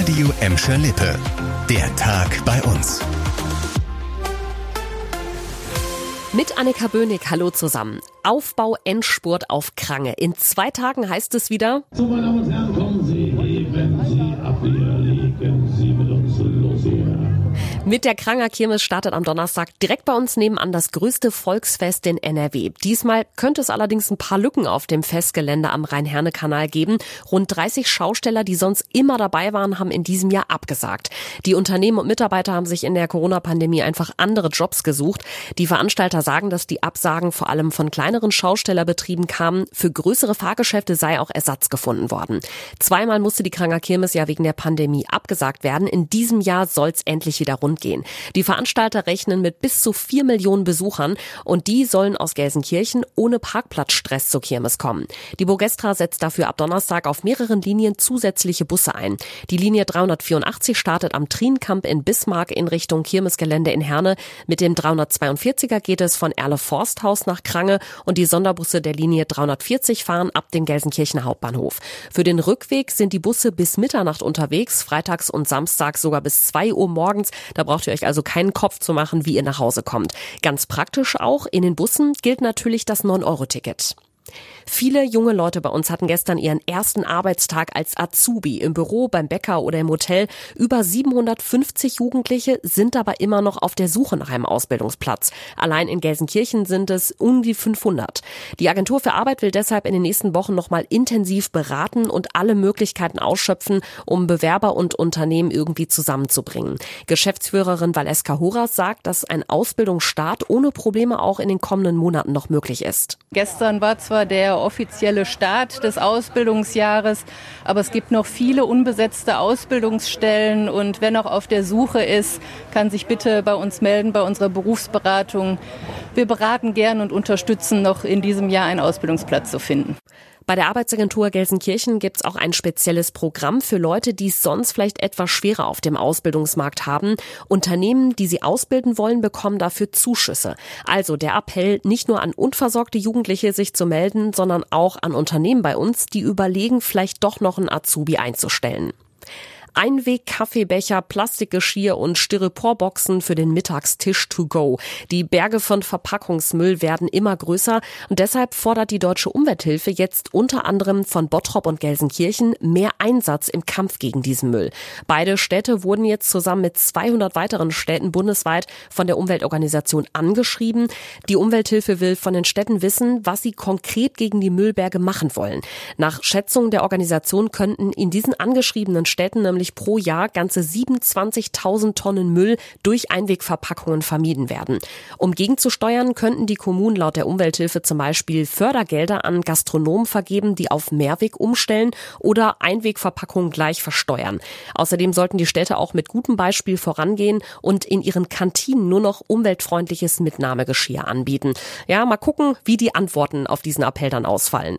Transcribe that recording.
Radio Emscher Lippe. Der Tag bei uns. Mit Annika Böhnig, hallo zusammen. Aufbau Endspurt auf Krange. In zwei Tagen heißt es wieder. So, meine Damen und Herren, kommen Sie, heben Sie ab, hier legen Mit der Kranger Kirmes startet am Donnerstag direkt bei uns nebenan das größte Volksfest in NRW. Diesmal könnte es allerdings ein paar Lücken auf dem Festgelände am Rhein-Herne-Kanal geben. Rund 30 Schausteller, die sonst immer dabei waren, haben in diesem Jahr abgesagt. Die Unternehmen und Mitarbeiter haben sich in der Corona-Pandemie einfach andere Jobs gesucht. Die Veranstalter sagen, dass die Absagen vor allem von kleineren Schaustellerbetrieben kamen. Für größere Fahrgeschäfte sei auch Ersatz gefunden worden. Zweimal musste die Kranger Kirmes ja wegen der Pandemie abgesagt werden. In diesem Jahr soll es endlich wieder rund gehen. Die Veranstalter rechnen mit bis zu vier Millionen Besuchern und die sollen aus Gelsenkirchen ohne Parkplatzstress zur Kirmes kommen. Die Bogestra setzt dafür ab Donnerstag auf mehreren Linien zusätzliche Busse ein. Die Linie 384 startet am Trienkamp in Bismarck in Richtung Kirmesgelände in Herne. Mit dem 342er geht es von Erle Forsthaus nach Krange und die Sonderbusse der Linie 340 fahren ab dem Gelsenkirchener Hauptbahnhof. Für den Rückweg sind die Busse bis Mitternacht unterwegs, freitags und samstags sogar bis zwei Uhr morgens. Da braucht ihr euch also keinen Kopf zu machen, wie ihr nach Hause kommt. Ganz praktisch auch, in den Bussen gilt natürlich das 9-Euro-Ticket. Viele junge Leute bei uns hatten gestern ihren ersten Arbeitstag als Azubi im Büro, beim Bäcker oder im Hotel. Über 750 Jugendliche sind aber immer noch auf der Suche nach einem Ausbildungsplatz. Allein in Gelsenkirchen sind es um die 500. Die Agentur für Arbeit will deshalb in den nächsten Wochen nochmal intensiv beraten und alle Möglichkeiten ausschöpfen, um Bewerber und Unternehmen irgendwie zusammenzubringen. Geschäftsführerin Valeska Horas sagt, dass ein Ausbildungsstart ohne Probleme auch in den kommenden Monaten noch möglich ist. Gestern war zwar der offizielle Start des Ausbildungsjahres, aber es gibt noch viele unbesetzte Ausbildungsstellen und wer noch auf der Suche ist, kann sich bitte bei uns melden, bei unserer Berufsberatung. Wir beraten gern und unterstützen noch in diesem Jahr einen Ausbildungsplatz zu finden. Bei der Arbeitsagentur Gelsenkirchen gibt es auch ein spezielles Programm für Leute, die es sonst vielleicht etwas schwerer auf dem Ausbildungsmarkt haben. Unternehmen, die sie ausbilden wollen, bekommen dafür Zuschüsse. Also der Appell, nicht nur an unversorgte Jugendliche sich zu melden, sondern auch an Unternehmen bei uns, die überlegen, vielleicht doch noch einen Azubi einzustellen. Einweg-Kaffeebecher, Plastikgeschirr und Styroporboxen für den Mittagstisch to go. Die Berge von Verpackungsmüll werden immer größer und deshalb fordert die Deutsche Umwelthilfe jetzt unter anderem von Bottrop und Gelsenkirchen mehr Einsatz im Kampf gegen diesen Müll. Beide Städte wurden jetzt zusammen mit 200 weiteren Städten bundesweit von der Umweltorganisation angeschrieben. Die Umwelthilfe will von den Städten wissen, was sie konkret gegen die Müllberge machen wollen. Nach Schätzungen der Organisation könnten in diesen angeschriebenen Städten nämlich nämlich pro Jahr ganze 27.000 Tonnen Müll durch Einwegverpackungen vermieden werden. Um gegenzusteuern, könnten die Kommunen laut der Umwelthilfe zum Beispiel Fördergelder an Gastronomen vergeben, die auf Mehrweg umstellen oder Einwegverpackungen gleich versteuern. Außerdem sollten die Städte auch mit gutem Beispiel vorangehen und in ihren Kantinen nur noch umweltfreundliches Mitnahmegeschirr anbieten. Ja, mal gucken, wie die Antworten auf diesen Appell dann ausfallen.